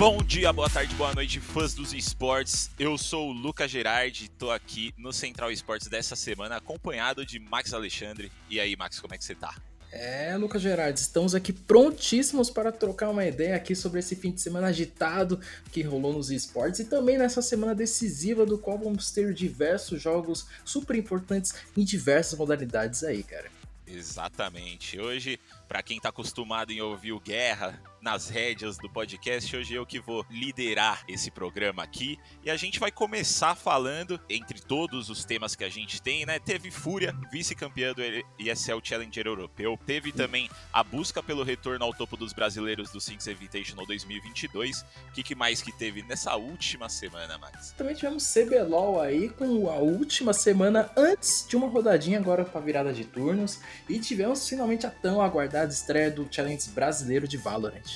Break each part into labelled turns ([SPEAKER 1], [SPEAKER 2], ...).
[SPEAKER 1] Bom dia, boa tarde, boa noite, fãs dos esportes. Eu sou o Lucas Gerardi, estou aqui no Central Esportes dessa semana, acompanhado de Max Alexandre. E aí, Max, como é que você tá?
[SPEAKER 2] É, Lucas Gerardi, estamos aqui prontíssimos para trocar uma ideia aqui sobre esse fim de semana agitado que rolou nos esportes e também nessa semana decisiva do qual vamos ter diversos jogos super importantes em diversas modalidades aí, cara.
[SPEAKER 1] Exatamente. Hoje para quem está acostumado em ouvir o Guerra nas rédeas do podcast, hoje eu que vou liderar esse programa aqui. E a gente vai começar falando, entre todos os temas que a gente tem, né? Teve Fúria, vice-campeã do ESL Challenger Europeu. Teve também a busca pelo retorno ao topo dos brasileiros do Sinks Invitational 2022. O que, que mais que teve nessa última semana, Max?
[SPEAKER 2] Também tivemos CBLOL aí com a última semana antes de uma rodadinha agora para virada de turnos. E tivemos finalmente a tão aguardada da estreia do Challenge brasileiro de Valorant.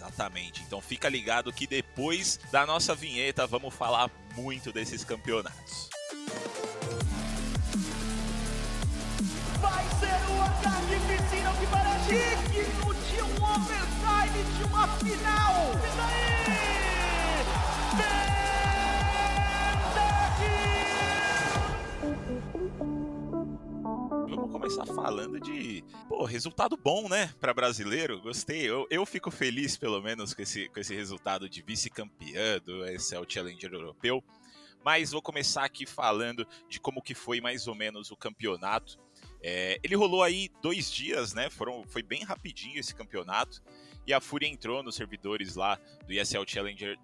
[SPEAKER 1] Exatamente. Então fica ligado que depois da nossa vinheta vamos falar muito desses campeonatos.
[SPEAKER 3] Vai ser o ataque piscina que parece digno de um overtime de uma final. E daí?
[SPEAKER 1] Vamos começar falando de, pô, resultado bom, né, para brasileiro. Gostei. Eu, eu fico feliz, pelo menos, com esse, com esse resultado de vice-campeã do ESL Challenger Europeu. Mas vou começar aqui falando de como que foi mais ou menos o campeonato. É, ele rolou aí dois dias, né? Foram, foi bem rapidinho esse campeonato. E a Fúria entrou nos servidores lá do ESL Challenger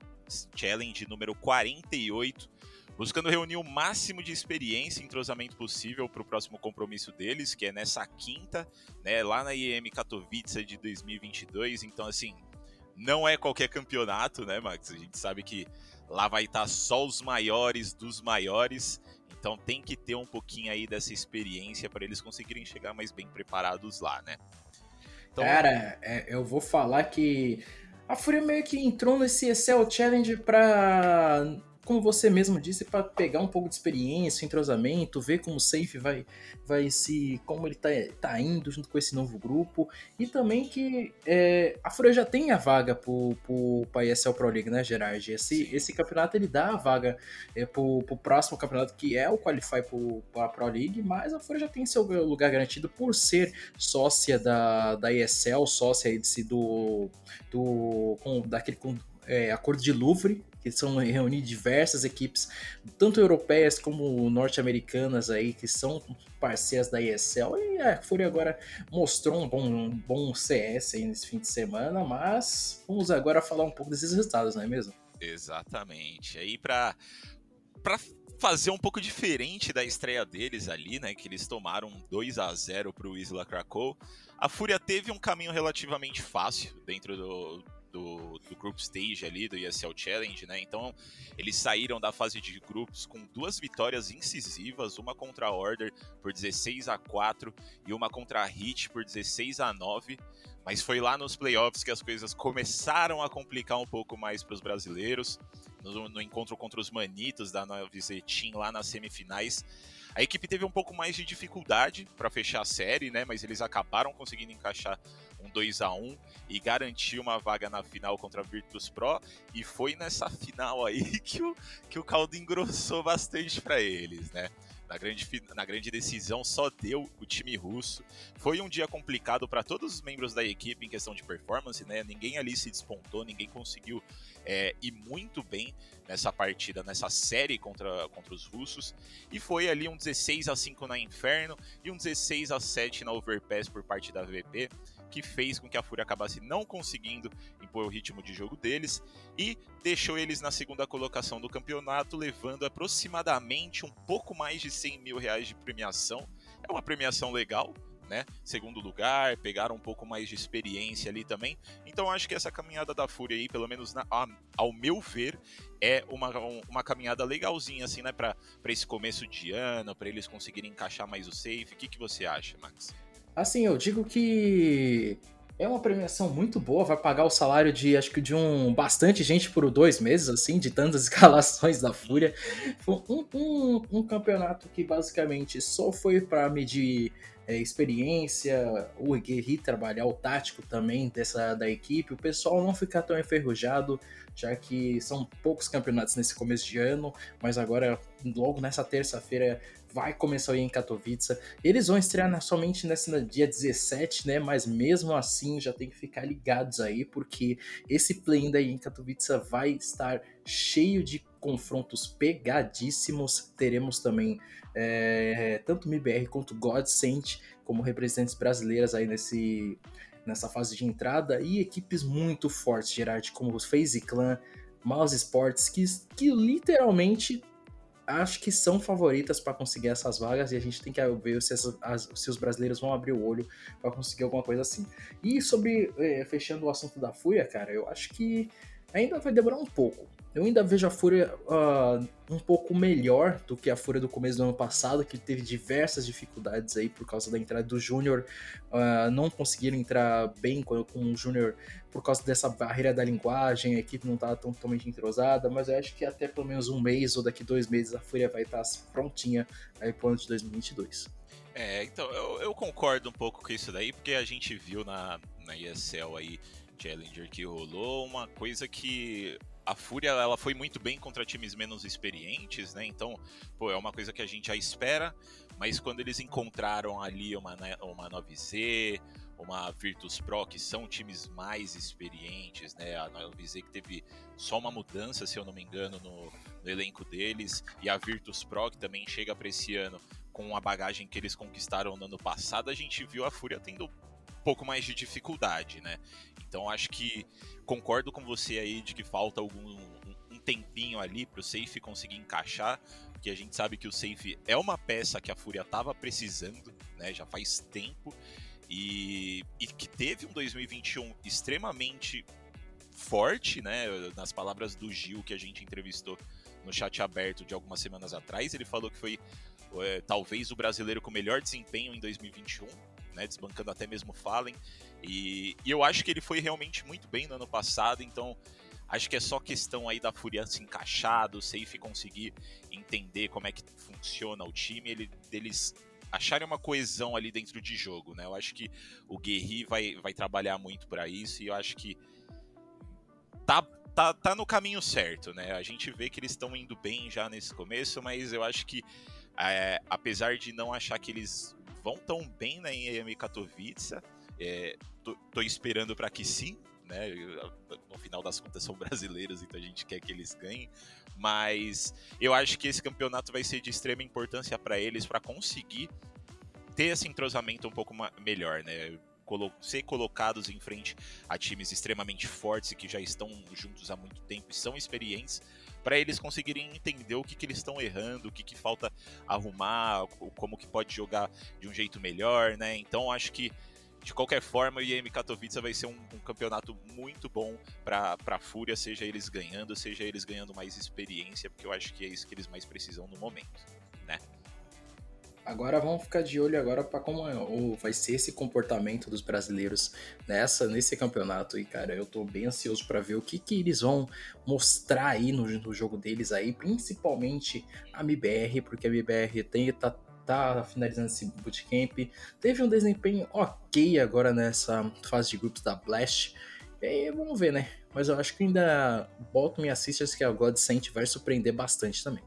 [SPEAKER 1] Challenge número 48 buscando reunir o máximo de experiência e entrosamento possível para o próximo compromisso deles, que é nessa quinta, né, lá na IEM Katowice de 2022. Então, assim, não é qualquer campeonato, né, Max? A gente sabe que lá vai estar tá só os maiores dos maiores. Então tem que ter um pouquinho aí dessa experiência para eles conseguirem chegar mais bem preparados lá, né?
[SPEAKER 2] Então, Cara, é, eu vou falar que a Fúria meio que entrou nesse Excel Challenge para como você mesmo disse, para pegar um pouco de experiência, entrosamento, ver como o Safe vai, vai se. como ele tá, tá indo junto com esse novo grupo. E também que é, a Fúria já tem a vaga pro, pra ESL Pro League, né, Gerard? Esse, esse campeonato ele dá a vaga é, pro, pro próximo campeonato, que é o Qualify pro, pra Pro League, mas a Fúria já tem seu lugar garantido por ser sócia da, da ESL, sócia desse, do. do com, daquele. Com, é, acordo de Louvre, que são reunir diversas equipes, tanto europeias como norte-americanas aí, que são parceiras da ESL. E a Fúria agora mostrou um bom, um bom CS aí nesse fim de semana, mas vamos agora falar um pouco desses resultados, não é mesmo?
[SPEAKER 1] Exatamente. Aí para para fazer um pouco diferente da estreia deles ali, né, que eles tomaram 2 a 0 para o Isla Krakow. A Fúria teve um caminho relativamente fácil dentro do, do, do Group Stage ali, do ESL Challenge, né? Então, eles saíram da fase de grupos com duas vitórias incisivas, uma contra a Order por 16 a 4 e uma contra a Hit por 16 a 9. Mas foi lá nos playoffs que as coisas começaram a complicar um pouco mais para os brasileiros. No, no, encontro contra os Manitos da Nova Team lá nas semifinais. A equipe teve um pouco mais de dificuldade para fechar a série, né? Mas eles acabaram conseguindo encaixar um 2 a 1 e garantir uma vaga na final contra a Virtus Pro. E foi nessa final aí que o, que o caldo engrossou bastante para eles, né? Na grande, na grande decisão só deu o time russo. Foi um dia complicado para todos os membros da equipe em questão de performance, né? Ninguém ali se despontou, ninguém conseguiu é, ir muito bem nessa partida, nessa série contra, contra os russos. E foi ali um 16 a 5 na Inferno e um 16 a 7 na Overpass por parte da VP que fez com que a Fúria acabasse não conseguindo impor o ritmo de jogo deles e deixou eles na segunda colocação do campeonato, levando aproximadamente um pouco mais de 100 mil reais de premiação. É uma premiação legal, né? Segundo lugar, pegaram um pouco mais de experiência ali também. Então acho que essa caminhada da Fúria aí, pelo menos na, a, ao meu ver, é uma, uma caminhada legalzinha, assim, né? Para esse começo de ano, para eles conseguirem encaixar mais o safe. O que, que você acha, Max?
[SPEAKER 2] Assim, eu digo que é uma premiação muito boa, vai pagar o salário de acho que de um bastante gente por dois meses, assim, de tantas escalações da Fúria. Um, um, um campeonato que basicamente só foi para medir é, experiência, o Guerri trabalhar o tático também dessa da equipe, o pessoal não ficar tão enferrujado, já que são poucos campeonatos nesse começo de ano, mas agora, logo nessa terça-feira, vai começar aí em Katowice. Eles vão estrear somente nesse dia 17, né? Mas mesmo assim já tem que ficar ligados aí, porque esse play daí em Katowice vai estar cheio de confrontos pegadíssimos. Teremos também é, tanto MBR quanto Godsent como representantes brasileiras aí nesse, nessa fase de entrada e equipes muito fortes, Gerard, como os FaZe Clan, Mouse Sports, que, que literalmente acho que são favoritas para conseguir essas vagas e a gente tem que ver se, essas, as, se os brasileiros vão abrir o olho para conseguir alguma coisa assim. E sobre, é, fechando o assunto da Fúria, cara, eu acho que ainda vai demorar um pouco. Eu ainda vejo a Fúria uh, um pouco melhor do que a Fúria do começo do ano passado, que teve diversas dificuldades aí por causa da entrada do Júnior. Uh, não conseguiram entrar bem com, com o Júnior por causa dessa barreira da linguagem, a equipe não estava totalmente entrosada, mas eu acho que até pelo menos um mês ou daqui dois meses a Fúria vai estar prontinha aí pro ano de 2022.
[SPEAKER 1] É, então, eu, eu concordo um pouco com isso daí, porque a gente viu na, na ESL aí, Challenger, que rolou uma coisa que a Fúria ela foi muito bem contra times menos experientes, né? Então, pô, é uma coisa que a gente já espera, mas quando eles encontraram ali uma, né, uma 9Z, uma Virtus Pro, que são times mais experientes, né? A 9Z que teve só uma mudança, se eu não me engano, no, no elenco deles, e a Virtus Pro, que também chega para esse ano com a bagagem que eles conquistaram no ano passado, a gente viu a Fúria tendo pouco mais de dificuldade, né? Então acho que concordo com você aí de que falta algum um tempinho ali para o safe conseguir encaixar, porque a gente sabe que o safe é uma peça que a Fúria estava precisando, né? Já faz tempo e, e que teve um 2021 extremamente forte, né? Nas palavras do Gil que a gente entrevistou no chat aberto de algumas semanas atrás, ele falou que foi é, talvez o brasileiro com melhor desempenho em 2021, né? Desbancando até mesmo Fallen. E, e eu acho que ele foi realmente muito bem no ano passado, então acho que é só questão aí da Fúria se encaixar, do Safe conseguir entender como é que funciona o time, ele, deles acharem uma coesão ali dentro de jogo, né? Eu acho que o Guerri vai, vai trabalhar muito para isso e eu acho que tá, tá, tá no caminho certo, né? A gente vê que eles estão indo bem já nesse começo, mas eu acho que é, apesar de não achar que eles vão tão bem na EM Katowice, é, tô, tô esperando para que sim, né? No final das contas são brasileiros, então a gente quer que eles ganhem. Mas eu acho que esse campeonato vai ser de extrema importância para eles para conseguir ter esse entrosamento um pouco melhor, né? Ser colocados em frente a times extremamente fortes e que já estão juntos há muito tempo e são experientes para eles conseguirem entender o que, que eles estão errando, o que, que falta arrumar, como que pode jogar de um jeito melhor, né? Então acho que de qualquer forma, o IEM Katowice vai ser um, um campeonato muito bom para a Fúria, seja eles ganhando, seja eles ganhando mais experiência, porque eu acho que é isso que eles mais precisam no momento, né?
[SPEAKER 2] Agora vamos ficar de olho agora para como é, vai ser esse comportamento dos brasileiros nessa nesse campeonato e cara, eu tô bem ansioso para ver o que que eles vão mostrar aí no, no jogo deles aí, principalmente a MBR, porque a MBR tem tá tá finalizando esse bootcamp. Teve um desempenho ok agora nessa fase de grupos da Blast. E vamos ver, né? Mas eu acho que ainda boto minhas sisters que a Godsent vai surpreender bastante também.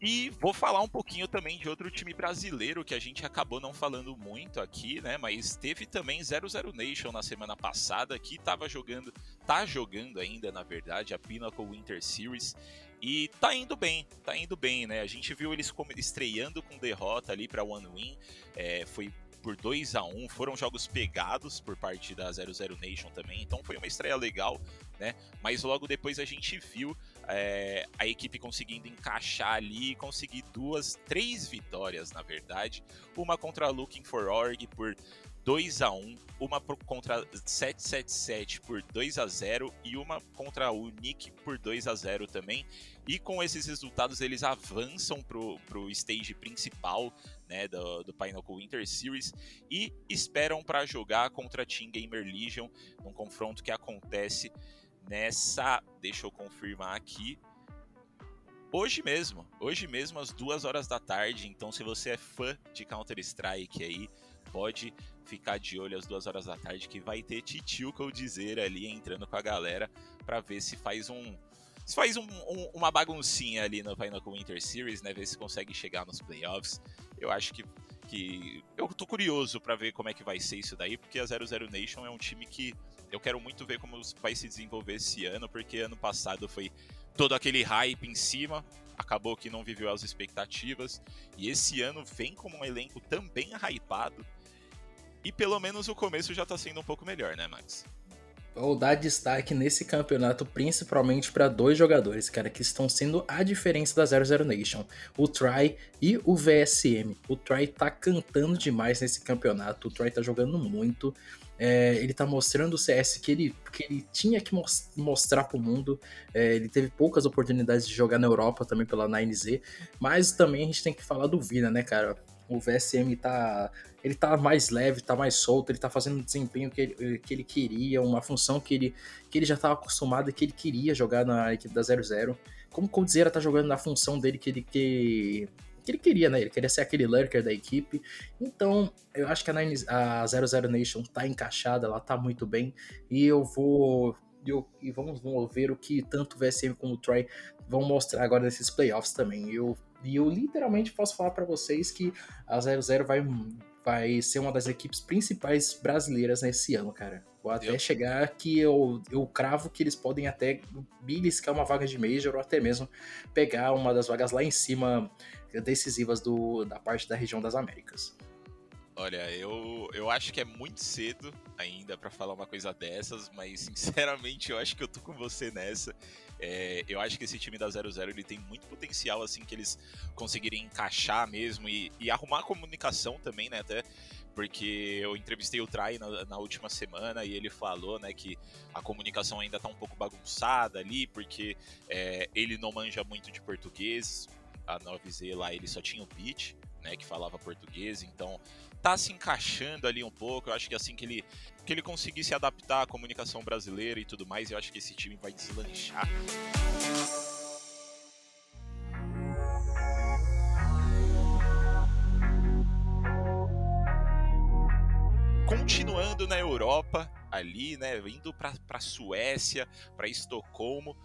[SPEAKER 1] E vou falar um pouquinho também de outro time brasileiro que a gente acabou não falando muito aqui, né? Mas teve também 00 Nation na semana passada que tava jogando, tá jogando ainda, na verdade, a Pinnacle Winter Series. E tá indo bem, tá indo bem, né? A gente viu eles estreando com derrota ali para One Win, é, foi por 2 a 1 foram jogos pegados por parte da 00 Nation também, então foi uma estreia legal, né? Mas logo depois a gente viu é, a equipe conseguindo encaixar ali e conseguir duas, três vitórias, na verdade. Uma contra a Looking for Org por 2 a 1 uma contra 777 por 2 a 0 e uma contra o Nick por 2 a 0 também. E com esses resultados eles avançam pro, pro stage principal né, do, do Pinnacle Winter Series e esperam para jogar contra a Team Gamer Legion num confronto que acontece nessa, deixa eu confirmar aqui, hoje mesmo, hoje mesmo às duas horas da tarde. Então, se você é fã de Counter Strike aí, pode ficar de olho às duas horas da tarde que vai ter Titio que eu dizer ali entrando com a galera para ver se faz um se faz um, um, uma baguncinha ali no Final Winter Series, né? Ver se consegue chegar nos playoffs. Eu acho que, que eu tô curioso para ver como é que vai ser isso daí, porque a 00 Nation é um time que eu quero muito ver como vai se desenvolver esse ano, porque ano passado foi todo aquele hype em cima, acabou que não viveu as expectativas, e esse ano vem como um elenco também hypado, e pelo menos o começo já tá sendo um pouco melhor, né, Max?
[SPEAKER 2] Vou dar destaque nesse campeonato principalmente para dois jogadores, cara, que estão sendo a diferença da 00 Nation, o Try e o VSM. O Try tá cantando demais nesse campeonato, o Try tá jogando muito. É, ele tá mostrando o CS que ele, que ele tinha que mos mostrar pro mundo. É, ele teve poucas oportunidades de jogar na Europa também pela 9Z, mas também a gente tem que falar do Vina, né, cara? O VSM tá ele tá mais leve, tá mais solto, ele tá fazendo um desempenho que ele, que ele queria, uma função que ele, que ele já estava acostumado e que ele queria jogar na equipe da 00. Como o Coldzera tá jogando na função dele que ele, que, que ele queria, né? Ele queria ser aquele lurker da equipe. Então, eu acho que a, Nine, a 00 Nation tá encaixada, ela tá muito bem. E eu vou. Eu, e vamos, vamos ver o que tanto o VSM como o Troy vão mostrar agora nesses playoffs também. Eu, e eu literalmente posso falar para vocês que a 00 vai vai ser uma das equipes principais brasileiras nesse ano, cara. Até eu... chegar que eu, eu cravo que eles podem até beliscar uma vaga de Major ou até mesmo pegar uma das vagas lá em cima decisivas do, da parte da região das Américas.
[SPEAKER 1] Olha, eu, eu acho que é muito cedo ainda para falar uma coisa dessas, mas sinceramente eu acho que eu tô com você nessa. É, eu acho que esse time da 00 ele tem muito potencial assim que eles conseguirem encaixar mesmo e, e arrumar a comunicação também, né? Até porque eu entrevistei o Trai na, na, última semana e ele falou, né, que a comunicação ainda tá um pouco bagunçada ali, porque é, ele não manja muito de português. A 9Z lá ele só tinha o beat, né, que falava português, então tá se encaixando ali um pouco. Eu acho que assim que ele, que ele conseguir se adaptar à comunicação brasileira e tudo mais, eu acho que esse time vai deslanchar. Continuando na Europa, ali, né, indo para Suécia, para Estocolmo,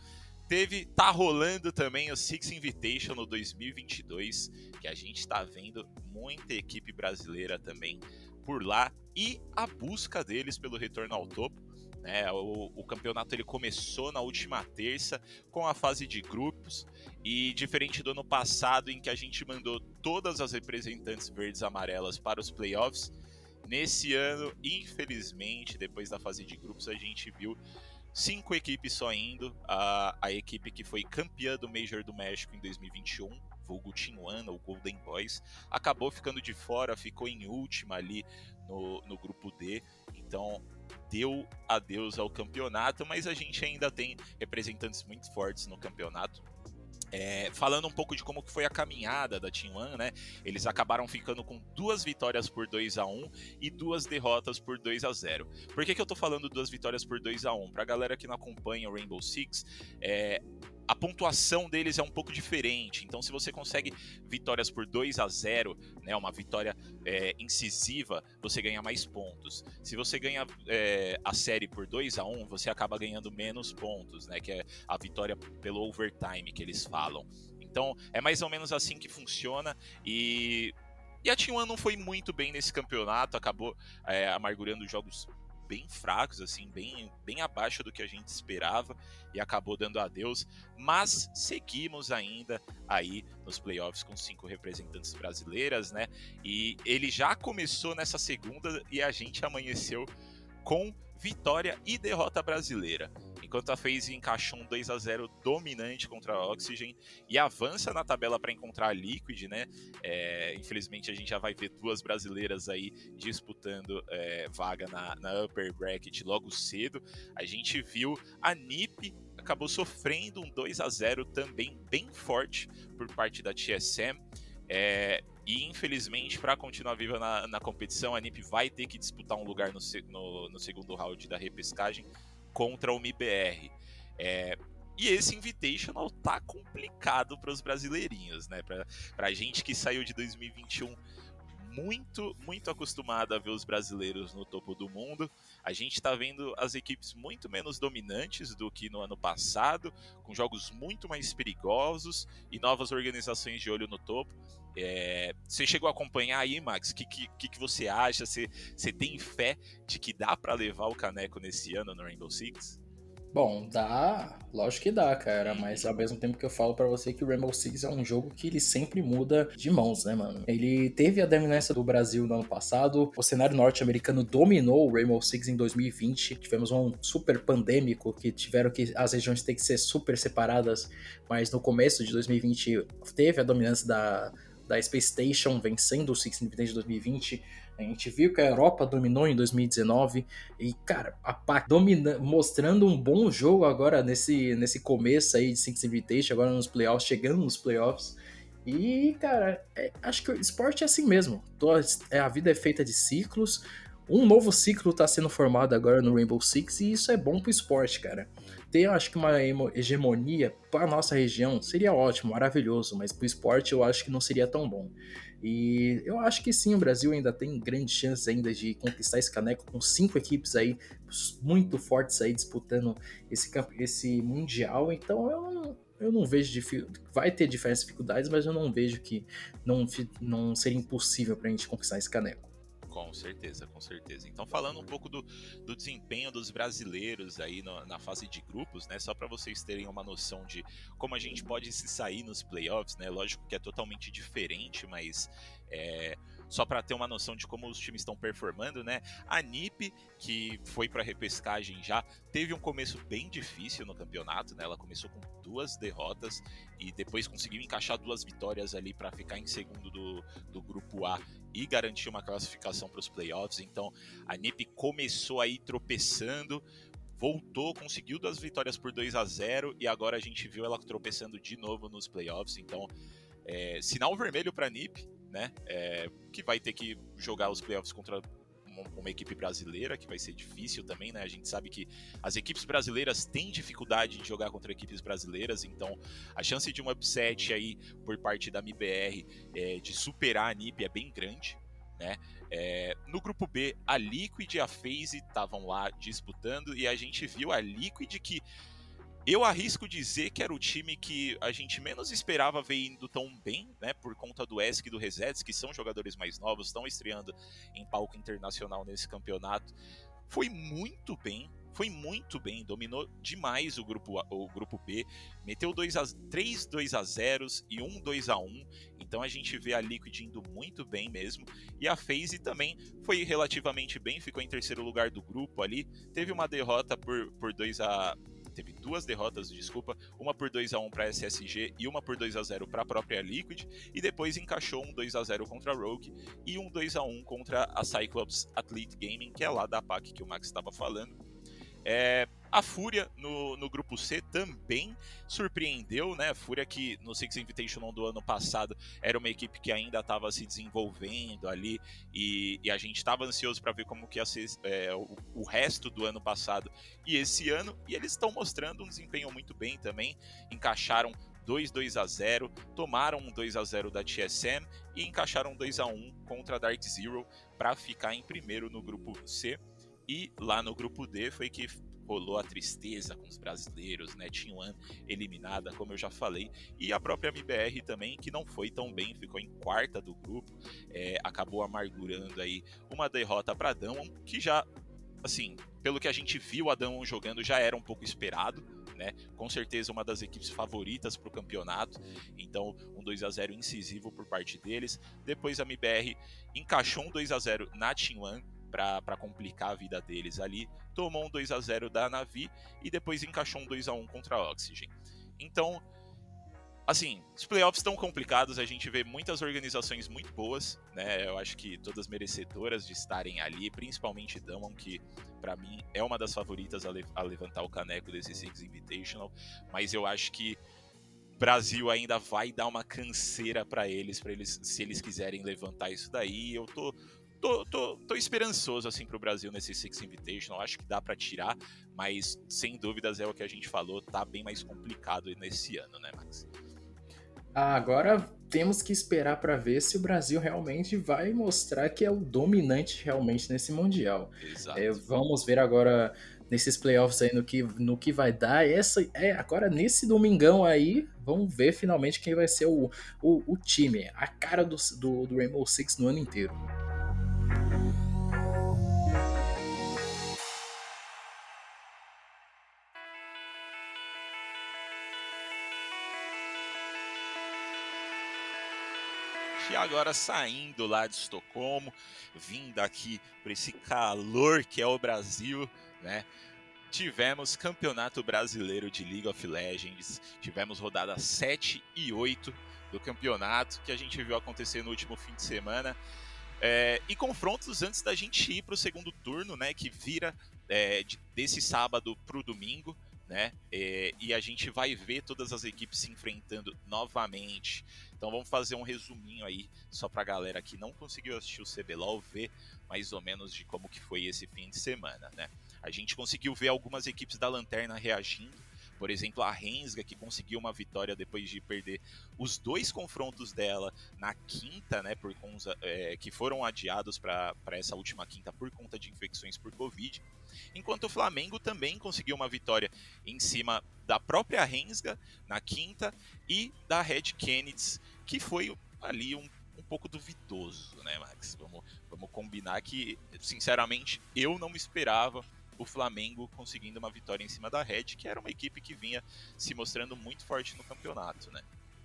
[SPEAKER 1] teve tá rolando também o Six Invitation no 2022, que a gente está vendo muita equipe brasileira também por lá e a busca deles pelo retorno ao topo. Né? O, o, campeonato ele começou na última terça com a fase de grupos e diferente do ano passado em que a gente mandou todas as representantes verdes e amarelas para os playoffs, nesse ano, infelizmente, depois da fase de grupos, a gente viu cinco equipes só indo. A, a equipe que foi campeã do Major do México em 2021, vulgo Tijuana, o Golden Boys, acabou ficando de fora, ficou em última ali no, no grupo D. Então deu adeus ao campeonato, mas a gente ainda tem representantes muito fortes no campeonato. É, falando um pouco de como foi a caminhada da Team One, né? Eles acabaram ficando com duas vitórias por 2 a 1 e duas derrotas por 2 a 0 Por que, que eu tô falando duas vitórias por 2 a 1 Pra galera que não acompanha o Rainbow Six, é, a pontuação deles é um pouco diferente. Então, se você consegue vitórias por 2 a 0 né, uma vitória é, incisiva, você ganha mais pontos. Se você ganha é, a série por 2 a 1 você acaba ganhando menos pontos, né, que é a vitória pelo overtime que eles falam. Então, é mais ou menos assim que funciona e e a T1 não foi muito bem nesse campeonato, acabou é, amargurando jogos bem fracos, assim, bem, bem abaixo do que a gente esperava e acabou dando adeus. Mas seguimos ainda aí nos playoffs com cinco representantes brasileiras, né? E ele já começou nessa segunda e a gente amanheceu com vitória e derrota brasileira enquanto a FaZe encaixou um 2 a 0 dominante contra a Oxygen e avança na tabela para encontrar a Liquid, né? É, infelizmente a gente já vai ver duas brasileiras aí disputando é, vaga na, na upper bracket logo cedo. A gente viu a NiP acabou sofrendo um 2 a 0 também bem forte por parte da TSM. É, e infelizmente, para continuar viva na, na, competição, a NiP vai ter que disputar um lugar no, no, no segundo round da repescagem contra o MIBR. É, e esse Invitational tá complicado para os brasileirinhos, né? Para a gente que saiu de 2021 muito, muito acostumado a ver os brasileiros no topo do mundo. A gente está vendo as equipes muito menos dominantes do que no ano passado, com jogos muito mais perigosos e novas organizações de olho no topo. É, você chegou a acompanhar aí, Max? O que, que, que você acha? Você, você tem fé de que dá para levar o caneco nesse ano no Rainbow Six?
[SPEAKER 2] Bom, dá, lógico que dá, cara, mas ao mesmo tempo que eu falo para você que o Rainbow Six é um jogo que ele sempre muda de mãos, né, mano? Ele teve a dominância do Brasil no ano passado, o cenário norte-americano dominou o Rainbow Six em 2020, tivemos um super pandêmico que tiveram que as regiões ter que ser super separadas, mas no começo de 2020 teve a dominância da da Space Station vencendo o Six Independence de 2020. A gente viu que a Europa dominou em 2019 e, cara, a PAC domina, mostrando um bom jogo agora nesse, nesse começo aí de Six Invitation, agora nos playoffs, chegando nos playoffs. E, cara, é, acho que o esporte é assim mesmo. É, a vida é feita de ciclos. Um novo ciclo está sendo formado agora no Rainbow Six e isso é bom pro esporte, cara ter, acho que, uma hegemonia para nossa região seria ótimo, maravilhoso, mas para o esporte eu acho que não seria tão bom. E eu acho que sim, o Brasil ainda tem grandes chances ainda de conquistar esse caneco com cinco equipes aí muito fortes aí disputando esse, esse mundial. Então eu não, eu não vejo vai ter diferentes dificuldades, mas eu não vejo que não, não seria impossível para a gente conquistar esse caneco.
[SPEAKER 1] Com certeza, com certeza. Então, falando um pouco do, do desempenho dos brasileiros aí no, na fase de grupos, né? Só para vocês terem uma noção de como a gente pode se sair nos playoffs, né? Lógico que é totalmente diferente, mas é, só para ter uma noção de como os times estão performando, né? A NiP, que foi para repescagem já, teve um começo bem difícil no campeonato, né? Ela começou com duas derrotas e depois conseguiu encaixar duas vitórias ali para ficar em segundo do, do grupo A e garantir uma classificação para os playoffs. Então, a NiP começou aí tropeçando, voltou, conseguiu duas vitórias por 2 a 0 e agora a gente viu ela tropeçando de novo nos playoffs. Então, é, sinal vermelho para a NiP, né? É, que vai ter que jogar os playoffs contra uma, equipe brasileira, que vai ser difícil também, né? A gente sabe que as equipes brasileiras têm dificuldade de jogar contra equipes brasileiras, então a chance de um upset aí por parte da MBR é, de superar a NiP é bem grande, né? É, no grupo B, a Liquid e a FaZe estavam lá disputando e a gente viu a Liquid que eu arrisco dizer que era o time que a gente menos esperava ver indo tão bem, né? Por conta do ESC e do Resets, que são jogadores mais novos, estão estreando em palco internacional nesse campeonato. Foi muito bem, foi muito bem, dominou demais o grupo, o grupo B, meteu dois a, 3 2 a 0 e 1 2 a 1 então a gente vê a Liquid indo muito bem mesmo, e a FaZe também foi relativamente bem, ficou em terceiro lugar do grupo ali, teve uma derrota por, por 2 a teve duas derrotas, desculpa, uma por 2 a 1 para a SSG e uma por 2 a 0 para a própria Liquid, e depois encaixou um 2 a 0 contra a Rogue e um 2 a 1 contra a Cyclops Athlete Gaming, que é lá da PAC que o Max estava falando. É, a Fúria no, no grupo C também surpreendeu, né? A Fúria que no Six Invitational do ano passado era uma equipe que ainda estava se desenvolvendo ali e, e a gente estava ansioso para ver como que ia ser é, o, o, resto do ano passado e esse ano. E eles estão mostrando um desempenho muito bem também, encaixaram 2 2 a 0, tomaram um 2 a 0 da TSM e encaixaram 2 a 1 contra a Dark Zero para ficar em primeiro no grupo C. E lá no grupo D foi que rolou a tristeza com os brasileiros, né? T1 eliminada, como eu já falei, e a própria MBR também, que não foi tão bem, ficou em quarta do grupo, é, acabou amargurando aí uma derrota para Damon, que já, assim, pelo que a gente viu a jogando, já era um pouco esperado, né? Com certeza uma das equipes favoritas para o campeonato. Então, um 2 a 0 incisivo por parte deles. Depois a MBR encaixou um 2 a 0 na T1 para complicar a vida deles ali. Tomou um 2 a 0 da Navi e depois encaixou um 2 a 1 contra a Oxygen. Então, assim, os playoffs estão complicados, a gente vê muitas organizações muito boas, né? Eu acho que todas merecedoras de estarem ali, principalmente Damon, que para mim é uma das favoritas a, le a, levantar o caneco desse Six Invitational, mas eu acho que Brasil ainda vai dar uma canseira para eles, para eles, se eles quiserem levantar isso daí. Eu tô tô, tô, tô esperançoso assim pro Brasil nesse Six Invitational. Acho que dá para tirar, mas sem dúvidas é o que a gente falou, tá bem mais complicado nesse ano, né, Max?
[SPEAKER 2] Agora temos que esperar para ver se o Brasil realmente vai mostrar que é o dominante realmente nesse Mundial. É, vamos ver agora nesses playoffs aí no que, no que vai dar. Essa, é, agora nesse domingão aí, vamos ver finalmente quem vai ser o, o, o time, a cara do, do, do Rainbow Six no ano inteiro.
[SPEAKER 1] E agora saindo lá de Estocolmo, vindo aqui para esse calor que é o Brasil, né? Tivemos Campeonato Brasileiro de League of Legends, tivemos rodada 7 e 8 do campeonato que a gente viu acontecer no último fim de semana. É, e confrontos antes da gente ir para o segundo turno, né? Que vira é, de, desse sábado para o domingo né? É, e a gente vai ver todas as equipes se enfrentando novamente. Então vamos fazer um resuminho aí, só pra galera que não conseguiu assistir o CBLOL ver mais ou menos de como que foi esse fim de semana, né? A gente conseguiu ver algumas equipes da Lanterna reagindo, por exemplo, a Rensga, que conseguiu uma vitória depois de perder os dois confrontos dela na quinta, né, por conta, é, que foram adiados para essa última quinta por conta de infecções por Covid. Enquanto o Flamengo também conseguiu uma vitória em cima da própria Rensga na quinta e da Red Kennedy, que foi ali um um pouco duvidoso, né, Max? Vamos, vamos combinar que, sinceramente, eu não esperava o Flamengo conseguindo uma vitória em cima da Red, que era uma equipe que vinha se mostrando muito forte no campeonato, né?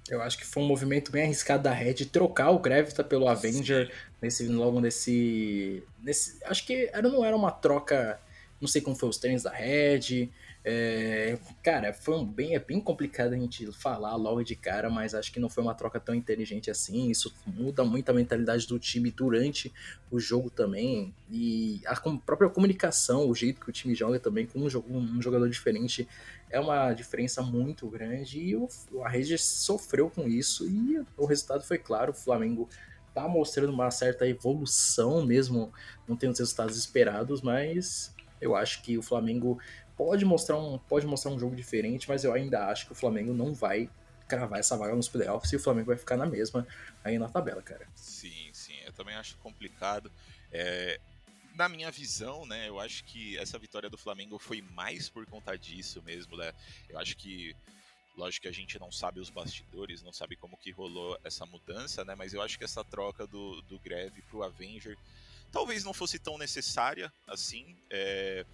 [SPEAKER 2] Eu acho que foi um movimento bem arriscado da Red trocar o Grevita pelo Avenger nesse, logo nesse, nesse. Acho que era, não era uma troca. Não sei como foi os treinos da Red. É, cara, foi um bem, é bem complicado a gente falar logo de cara, mas acho que não foi uma troca tão inteligente assim. Isso muda muito a mentalidade do time durante o jogo também. E a própria comunicação, o jeito que o time joga também com um, jogador diferente é uma diferença muito grande. E o, a rede sofreu com isso e o resultado foi claro: o Flamengo tá mostrando uma certa evolução, mesmo não tendo os resultados esperados, mas eu acho que o Flamengo pode mostrar um, pode mostrar um jogo diferente, mas eu ainda acho que o Flamengo não vai cravar essa vaga nos playoffs e o Flamengo vai ficar na mesma aí na tabela, cara.
[SPEAKER 1] Sim, sim, eu também acho complicado. É, na minha visão, né, eu acho que essa vitória do Flamengo foi mais por conta disso mesmo, né? Eu acho que lógico que a gente não sabe os bastidores, não sabe como que rolou essa mudança, né? Mas eu acho que essa troca do, do Greve pro Avenger talvez não fosse tão necessária assim. É,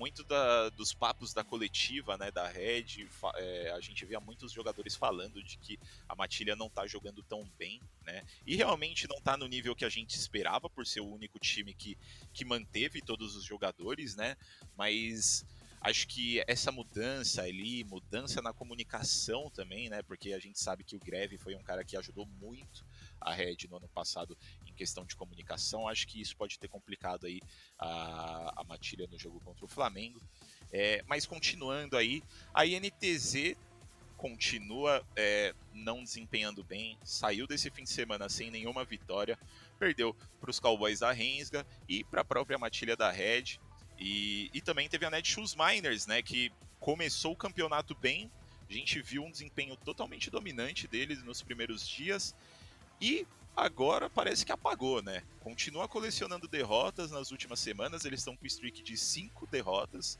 [SPEAKER 1] muito da, dos papos da coletiva, né, da Red, é, a gente via muitos jogadores falando de que a Matilha não tá jogando tão bem, né, e realmente não tá no nível que a gente esperava por ser o único time que, que manteve todos os jogadores, né, mas acho que essa mudança ali, mudança na comunicação também, né, porque a gente sabe que o Greve foi um cara que ajudou muito a Red no ano passado questão de comunicação. Acho que isso pode ter complicado aí a, a Matilha no jogo contra o Flamengo. É, mas continuando aí, a INTZ continua é, não desempenhando bem, saiu desse fim de semana sem nenhuma vitória, perdeu para os Cowboys da Rensga e para a própria Matilha da Red. E, e também teve a Netshoes Miners, né, que começou o campeonato bem, a gente viu um desempenho totalmente dominante deles nos primeiros dias e agora parece que apagou, né? Continua colecionando derrotas nas últimas semanas, eles estão com streak de 5 derrotas.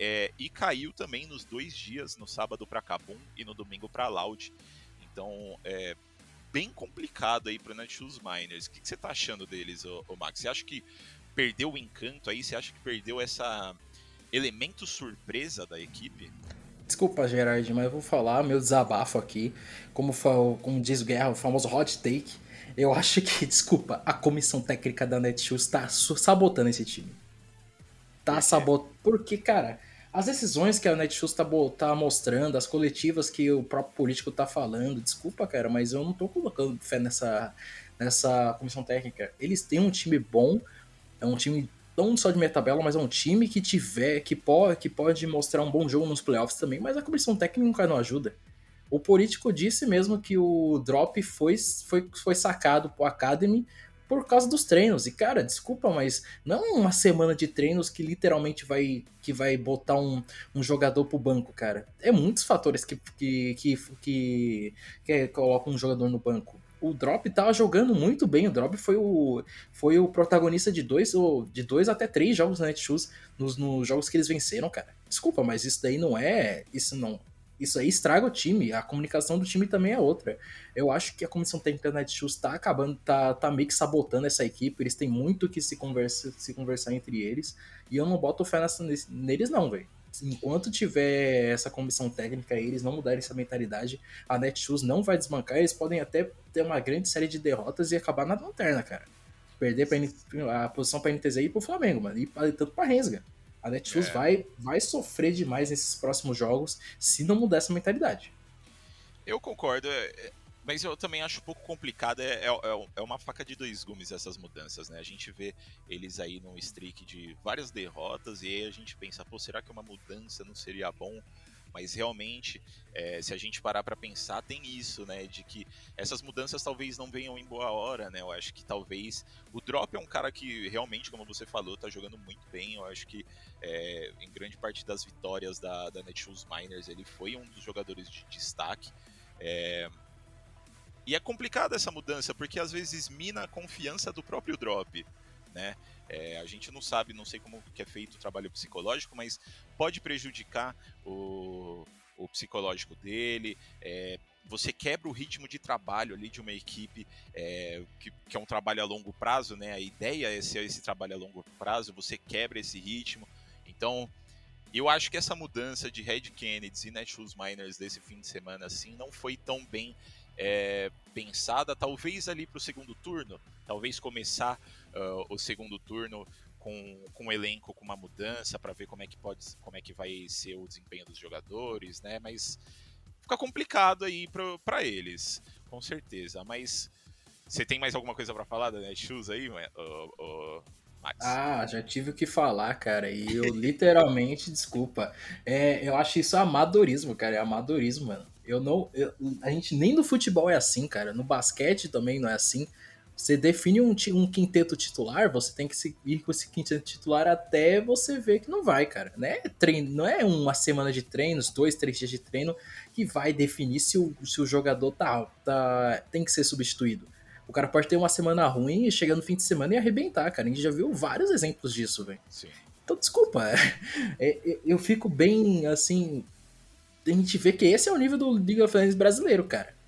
[SPEAKER 1] É, e caiu também nos dois dias, no sábado para Kabum e no domingo para Loud. Então, é bem complicado aí para Netshoes Miners. O que, você tá achando deles, ô, ô, Max? Você acha que perdeu o encanto aí? Você acha que perdeu essa elemento surpresa da equipe?
[SPEAKER 2] Desculpa, Gerard, mas eu vou falar meu desabafo aqui. Como, como diz o Guerra, o famoso hot take. Eu acho que, desculpa, a comissão técnica da Netshoes tá sabotando esse time. Tá sabotando. Porque, cara, as decisões que a Netshoes tá, tá mostrando, as coletivas que o próprio político tá falando, desculpa, cara, mas eu não tô colocando fé nessa, nessa comissão técnica. Eles têm um time bom, é um time não só de meia tabela, mas é um time que tiver, que pode, que pode mostrar um bom jogo nos playoffs também, mas a comissão técnica não ajuda. O político disse mesmo que o drop foi, foi, foi sacado pro Academy por causa dos treinos. E, cara, desculpa, mas não é uma semana de treinos que literalmente vai que vai botar um, um jogador pro banco, cara. É muitos fatores que, que, que, que, que colocam um jogador no banco. O Drop tava jogando muito bem. O Drop foi o, foi o protagonista de dois, ou de dois até três jogos na Netshoes nos, nos jogos que eles venceram, cara. Desculpa, mas isso daí não é. Isso não, isso aí estraga o time, a comunicação do time também é outra. Eu acho que a comissão técnica da Netshoes tá acabando, tá, tá meio que sabotando essa equipe, eles têm muito que se, conversa, se conversar entre eles, e eu não boto fé nessa, neles não, velho. Enquanto tiver essa comissão técnica e eles não mudarem essa mentalidade, a Netshoes não vai desbancar, eles podem até ter uma grande série de derrotas e acabar na lanterna, cara. Perder pra, a posição pra NTZ e pro Flamengo, mano, e tanto pra Rensga. A Netshoes é. vai, vai sofrer demais nesses próximos jogos se não mudar essa mentalidade.
[SPEAKER 1] Eu concordo, é, é, mas eu também acho um pouco complicado. É, é, é, uma faca de dois gumes essas mudanças, né? A gente vê eles aí num streak de várias derrotas e aí a gente pensa, pô, será que uma mudança não seria bom? Mas realmente, é, se a gente parar para pensar, tem isso, né? De que essas mudanças talvez não venham em boa hora, né? Eu acho que talvez. O Drop é um cara que realmente, como você falou, tá jogando muito bem. Eu acho que é, em grande parte das vitórias da, da Netshoes Miners ele foi um dos jogadores de destaque. É, e é complicada essa mudança, porque às vezes mina a confiança do próprio Drop, né? É, a gente não sabe, não sei como que é feito o trabalho psicológico, mas pode prejudicar o, o psicológico dele. É, você quebra o ritmo de trabalho ali de uma equipe é, que, que, é um trabalho a longo prazo, né? A ideia é ser esse trabalho a longo prazo, você quebra esse ritmo. Então, eu acho que essa mudança de Red Kennedy e Netshoes Miners desse fim de semana, assim, não foi tão bem é, pensada. Talvez ali para o segundo turno, talvez começar uh, o segundo turno com, com um elenco com uma mudança para ver como é que pode como é que vai ser o desempenho dos jogadores, né? Mas fica complicado aí para eles, com certeza. Mas você tem mais alguma coisa para falar da Netshoes aí, o, o,
[SPEAKER 2] Max? Ah, já tive o que falar, cara. E eu literalmente, desculpa. É, eu acho isso amadorismo, cara. É amadorismo, mano. Eu não. Eu, a gente nem no futebol é assim, cara. No basquete também não é assim. Você define um, um quinteto titular, você tem que seguir com esse quinteto titular até você ver que não vai, cara. Não é, treino, não é uma semana de treinos, dois, três dias de treino que vai definir se o, se o jogador tá, tá, tem que ser substituído. O cara pode ter uma semana ruim e chegar no fim de semana e arrebentar, cara. A gente já viu vários exemplos disso, velho. Então, desculpa. É, é, eu fico bem, assim. A gente vê que esse é o nível do League of Legends brasileiro, cara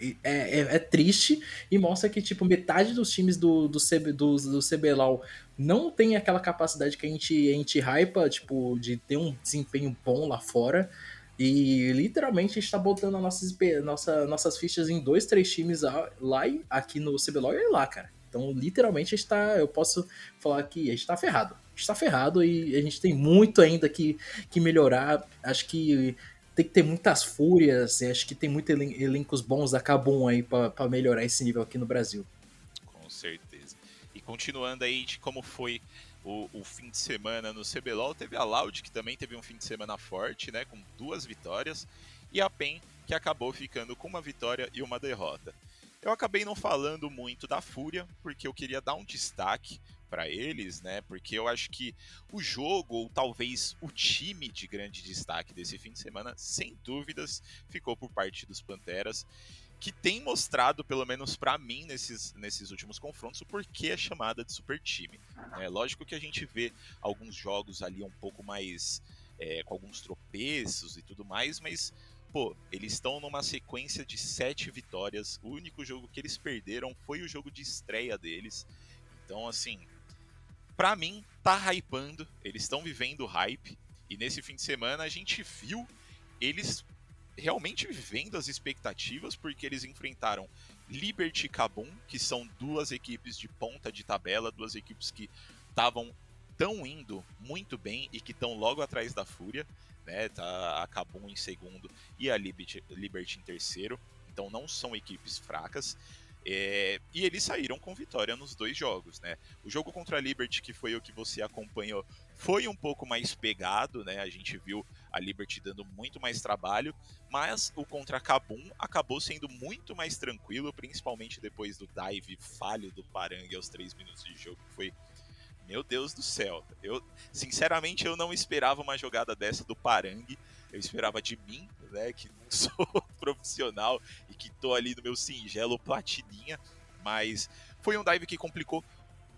[SPEAKER 2] é, é, é, triste e mostra que, tipo, metade dos times do, do, CB, do, do CBLOL não tem aquela capacidade que a gente, a gente hypa, tipo, de ter um desempenho bom lá fora. E literalmente está botando nossas, nossa, nossas fichas em dois, três times lá e aqui no CBLOL e lá, cara. Então, literalmente, está, eu posso falar que a gente está ferrado. A gente está ferrado e a gente tem muito ainda que, que melhorar. Acho que tem que ter muitas fúrias, acho que tem muitos elen elencos bons da aí para melhorar esse nível aqui no Brasil.
[SPEAKER 1] Com certeza. E continuando aí de como foi o, o, fim de semana no CBLOL, teve a Loud, que também teve um fim de semana forte, né, com duas vitórias, e a PEN, que acabou ficando com uma vitória e uma derrota. Eu acabei não falando muito da Fúria, porque eu queria dar um destaque para eles, né? Porque eu acho que o jogo, ou talvez o time de grande destaque desse fim de semana, sem dúvidas, ficou por parte dos Panteras, que tem mostrado, pelo menos para mim, nesses, nesses últimos confrontos, o porquê é chamada de super time. É lógico que a gente vê alguns jogos ali um pouco mais. É, com alguns tropeços e tudo mais, mas pô, eles estão numa sequência de sete vitórias. O único jogo que eles perderam foi o jogo de estreia deles. Então, assim, para mim, tá hypando, eles estão vivendo hype, e nesse fim de semana a gente viu eles realmente vivendo as expectativas, porque eles enfrentaram Liberty e Kabum, que são duas equipes de ponta de tabela, duas equipes que estavam tão indo muito bem e que estão logo atrás da Fúria, né? Tá a Kabum em segundo e a Liberty, Liberty em terceiro. Então não são equipes fracas. É, e eles saíram com vitória nos dois jogos, né? O jogo contra a Liberty, que foi o que você acompanhou, foi um pouco mais pegado, né? A gente viu a Liberty dando muito mais trabalho, mas o contra Kabum acabou sendo muito mais tranquilo, principalmente depois do dive falho do Parang aos 3 minutos de jogo, que foi meu Deus do céu. Eu, sinceramente, eu não esperava uma jogada dessa do Parang. Eu esperava de mim, né, que não sou profissional e tô ali no meu singelo platininha, mas foi um dive que complicou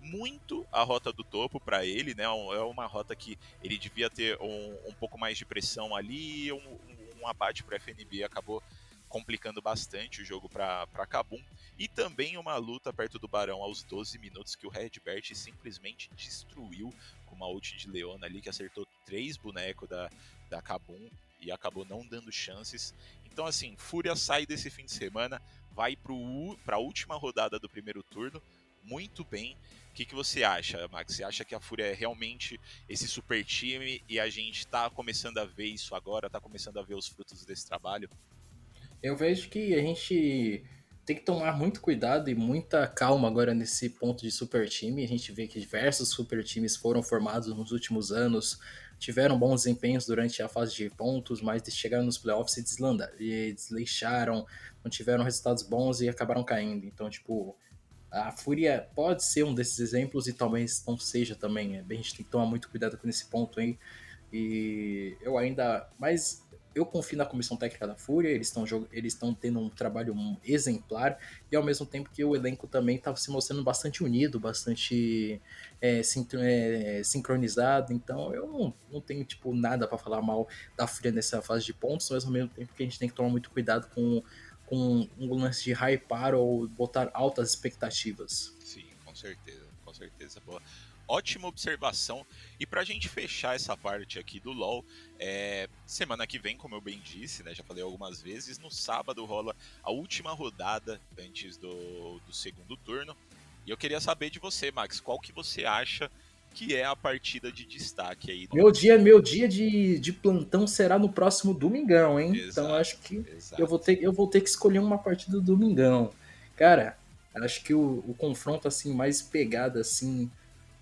[SPEAKER 1] muito a rota do topo para ele, né? É uma rota que ele devia ter um, um pouco mais de pressão ali, um, um abate para FNB acabou complicando bastante o jogo para Kabum. E também uma luta perto do Barão aos 12 minutos que o Redbert simplesmente destruiu com uma ult de Leona ali que acertou três bonecos da, da Kabum e acabou não dando chances. Então, assim, Fúria sai desse fim de semana, vai para a última rodada do primeiro turno, muito bem. O que, que você acha, Max? Você acha que a Fúria é realmente esse super time e a gente está começando a ver isso agora, está começando a ver os frutos desse trabalho?
[SPEAKER 2] Eu vejo que a gente tem que tomar muito cuidado e muita calma agora nesse ponto de super time. A gente vê que diversos super times foram formados nos últimos anos, tiveram bons desempenhos durante a fase de pontos, mas chegaram nos playoffs e, deslanda, e desleixaram, não tiveram resultados bons e acabaram caindo. Então, tipo, a Fúria pode ser um desses exemplos e talvez não seja também. É, a gente tem que tomar muito cuidado com esse ponto aí. E eu ainda. Mas eu confio na comissão técnica da Fúria, eles estão eles estão tendo um trabalho exemplar e ao mesmo tempo que o elenco também está se mostrando bastante unido, bastante é, é, sincronizado. Então eu não, não tenho tipo nada para falar mal da Fúria nessa fase de pontos, mas ao mesmo tempo que a gente tem que tomar muito cuidado com com um lance de hypar ou botar altas expectativas.
[SPEAKER 1] Sim, com certeza, com certeza. Boa ótima observação. E para a gente fechar essa parte aqui do LoL, é, semana que vem, como eu bem disse, né, já falei algumas vezes, no sábado rola a última rodada antes do, do segundo turno. E eu queria saber de você, Max, qual que você acha que é a partida de destaque aí?
[SPEAKER 2] Meu dia, meu dia de, de plantão será no próximo domingão, hein? Exato, então acho que eu vou, ter, eu vou ter que escolher uma partida do domingão. Cara, acho que o, o confronto assim mais pegado assim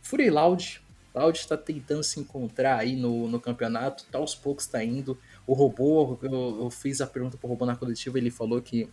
[SPEAKER 2] Fury Loud. Loud está tentando se encontrar aí no, no campeonato, tá aos poucos está indo. O robô, eu, eu fiz a pergunta pro robô na coletiva, ele falou que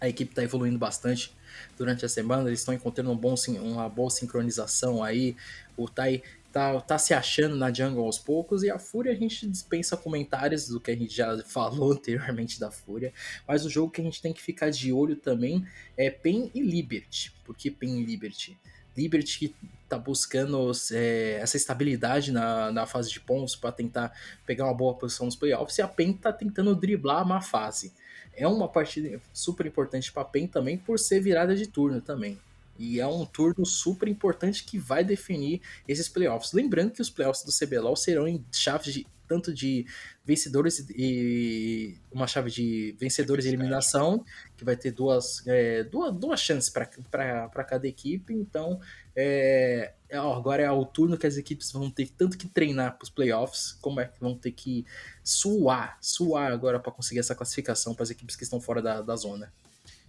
[SPEAKER 2] a equipe está evoluindo bastante durante a semana, eles estão encontrando um bom, uma boa sincronização aí. O Tai tá, tá se achando na jungle aos poucos, e a Fúria a gente dispensa comentários do que a gente já falou anteriormente da Fúria, mas o jogo que a gente tem que ficar de olho também é PEN e Liberty. Por que PEN e Liberty? Liberty está buscando é, essa estabilidade na, na fase de pontos para tentar pegar uma boa posição nos playoffs e a PEN está tentando driblar a má fase. É uma partida super importante para a PEN também por ser virada de turno também. E é um turno super importante que vai definir esses playoffs. Lembrando que os playoffs do CBLOL serão em chaves de tanto de vencedores e uma chave de vencedores e eliminação, que vai ter duas, é, duas, duas chances para cada equipe. Então, é, é agora é o turno que as equipes vão ter tanto que treinar para os playoffs, como é que vão ter que suar, suar agora para conseguir essa classificação para as equipes que estão fora da, da zona.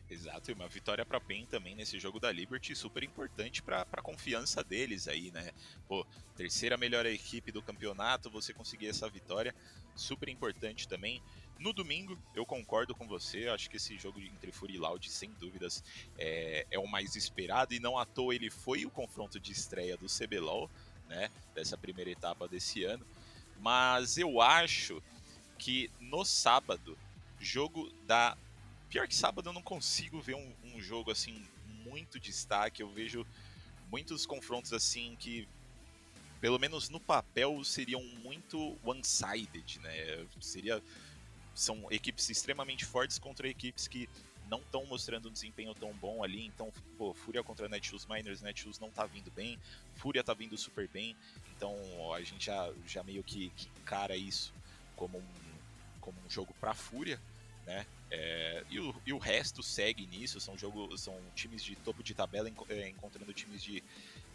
[SPEAKER 1] Exato, e uma vitória para PEN também nesse jogo da Liberty, super importante para a confiança deles aí, né? Pô, terceira melhor equipe do campeonato, você conseguir essa vitória, super importante também. No domingo, eu concordo com você, acho que esse jogo entre Fury e Loud, sem dúvidas, é, é o mais esperado, e não à toa ele foi o confronto de estreia do CBLOL, né? Dessa primeira etapa desse ano. Mas eu acho que no sábado, jogo da Pior que sábado eu não consigo ver um, um jogo assim muito destaque. Eu vejo muitos confrontos assim que, pelo menos no papel, seriam muito one-sided, né? Seria são equipes extremamente fortes contra equipes que não estão mostrando um desempenho tão bom ali. Então, pô, Fúria contra Netshoes Miners, Netshoes não tá vindo bem, Fúria tá vindo super bem. Então, a gente já, já meio que, que encara isso como um, como um jogo para Fúria, né? É, e, o, e, o, resto segue nisso, são, jogo, são times de topo de tabela é, encontrando times de,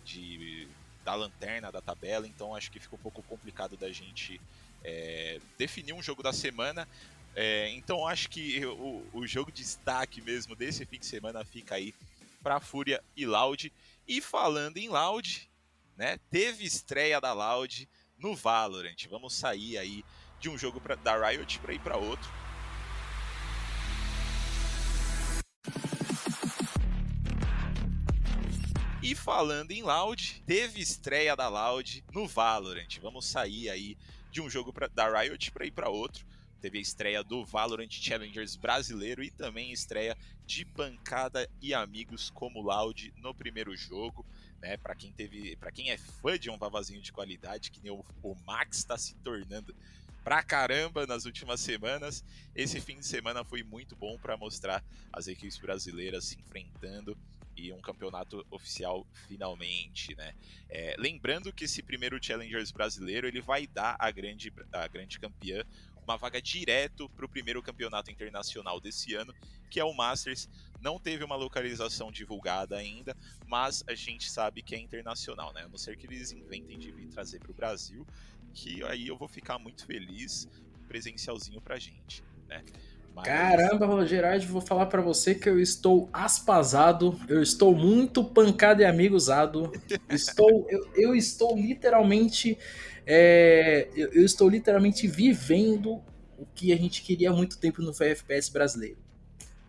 [SPEAKER 1] de, da lanterna da tabela, então acho que fica um pouco complicado da gente é, definir um jogo da semana. É, então acho que o, o jogo de destaque mesmo desse fim de semana fica aí para Fúria e Loud. E falando em Loud, né, teve estreia da Loud no Valorant. Vamos sair aí de um jogo pra, da Riot para ir para outro. E falando em Loud, teve estreia da Loud no Valorant. Vamos sair aí de um jogo pra, da Riot para ir para outro. Teve a estreia do Valorant Challengers brasileiro e também estreia de Pancada e Amigos como Loud no primeiro jogo. Né, para quem teve, para quem é fã de um vavazinho de qualidade, que nem o, o Max está se tornando pra caramba nas últimas semanas. Esse fim de semana foi muito bom para mostrar as equipes brasileiras se enfrentando e um campeonato oficial finalmente, né? É, lembrando que esse primeiro Challengers brasileiro ele vai dar a grande, a grande campeã uma vaga direto para o primeiro campeonato internacional desse ano, que é o Masters. Não teve uma localização divulgada ainda, mas a gente sabe que é internacional, né? A não ser que eles inventem de vir trazer para o Brasil, que aí eu vou ficar muito feliz presencialzinho pra gente, né?
[SPEAKER 2] Mas... Caramba, Gerard, vou falar para você que eu estou aspasado, eu estou muito pancado e amigosado. estou, eu, eu, estou literalmente. É, eu, eu, estou literalmente vivendo o que a gente queria há muito tempo no FPS brasileiro.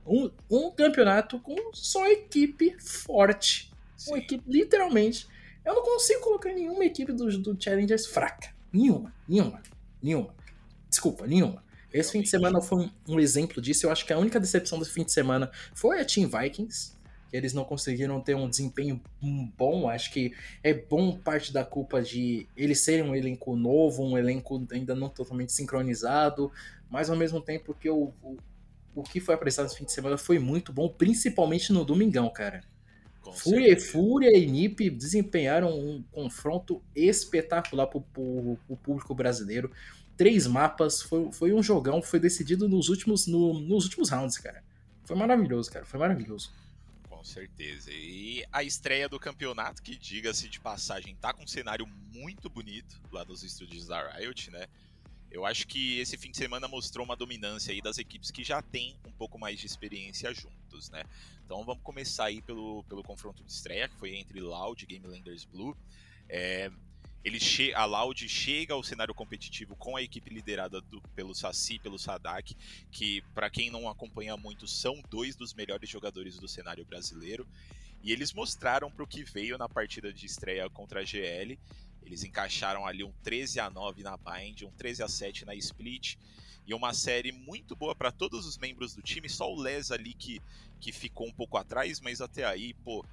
[SPEAKER 2] Um, um campeonato com só equipe forte. Sim. Uma equipe, literalmente. Eu não consigo colocar nenhuma equipe do, do Challengers fraca. Nenhuma, nenhuma, nenhuma. Desculpa, nenhuma. Esse fim de semana foi um, um, exemplo disso. Eu acho que a única decepção desse fim de semana foi a Team Vikings. Eles não conseguiram ter um desempenho bom. Acho que é bom parte da culpa de eles serem um elenco novo, um elenco ainda não totalmente sincronizado. Mas ao mesmo tempo que o, o, o que foi apresentado esse fim de semana foi muito bom, principalmente no domingão, cara. Com Fúria, Fúria e NiP desempenharam um confronto espetacular para o público brasileiro três mapas, foi, foi um jogão, foi decidido nos últimos, no, nos últimos rounds, cara. Foi maravilhoso, cara, foi maravilhoso.
[SPEAKER 1] Com certeza. E a estreia do campeonato, que diga-se de passagem, tá com um cenário muito bonito lá nos estúdios da Riot, né? Eu acho que esse fim de semana mostrou uma dominância aí das equipes que já têm um pouco mais de experiência juntos, né? Então vamos começar aí pelo, pelo confronto de estreia, que foi entre Loud e Game Landers Blue. É, ele che a Loud chega ao cenário competitivo com a equipe liderada do, pelo Saci, pelo Sadak, que para quem não acompanha muito são dois dos melhores jogadores do cenário brasileiro. E eles mostraram para o que veio na partida de estreia contra a GL. Eles encaixaram ali um 13 a 9 na Bind, um 13 a 7 na Split e uma série muito boa para todos os membros do time. Só o Les ali que, que ficou um pouco atrás, mas até aí, pô,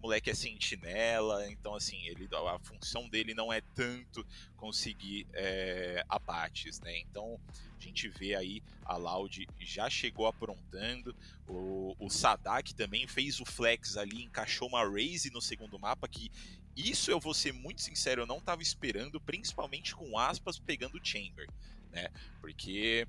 [SPEAKER 1] moleque é sentinela, então assim, ele, a função dele não é tanto conseguir é, abates, né? Então a gente vê aí a Loud já chegou aprontando, o, o Sadak também fez o flex ali, encaixou uma raise no segundo mapa que isso eu vou ser muito sincero, eu não estava esperando, principalmente com aspas pegando Chamber, né? Porque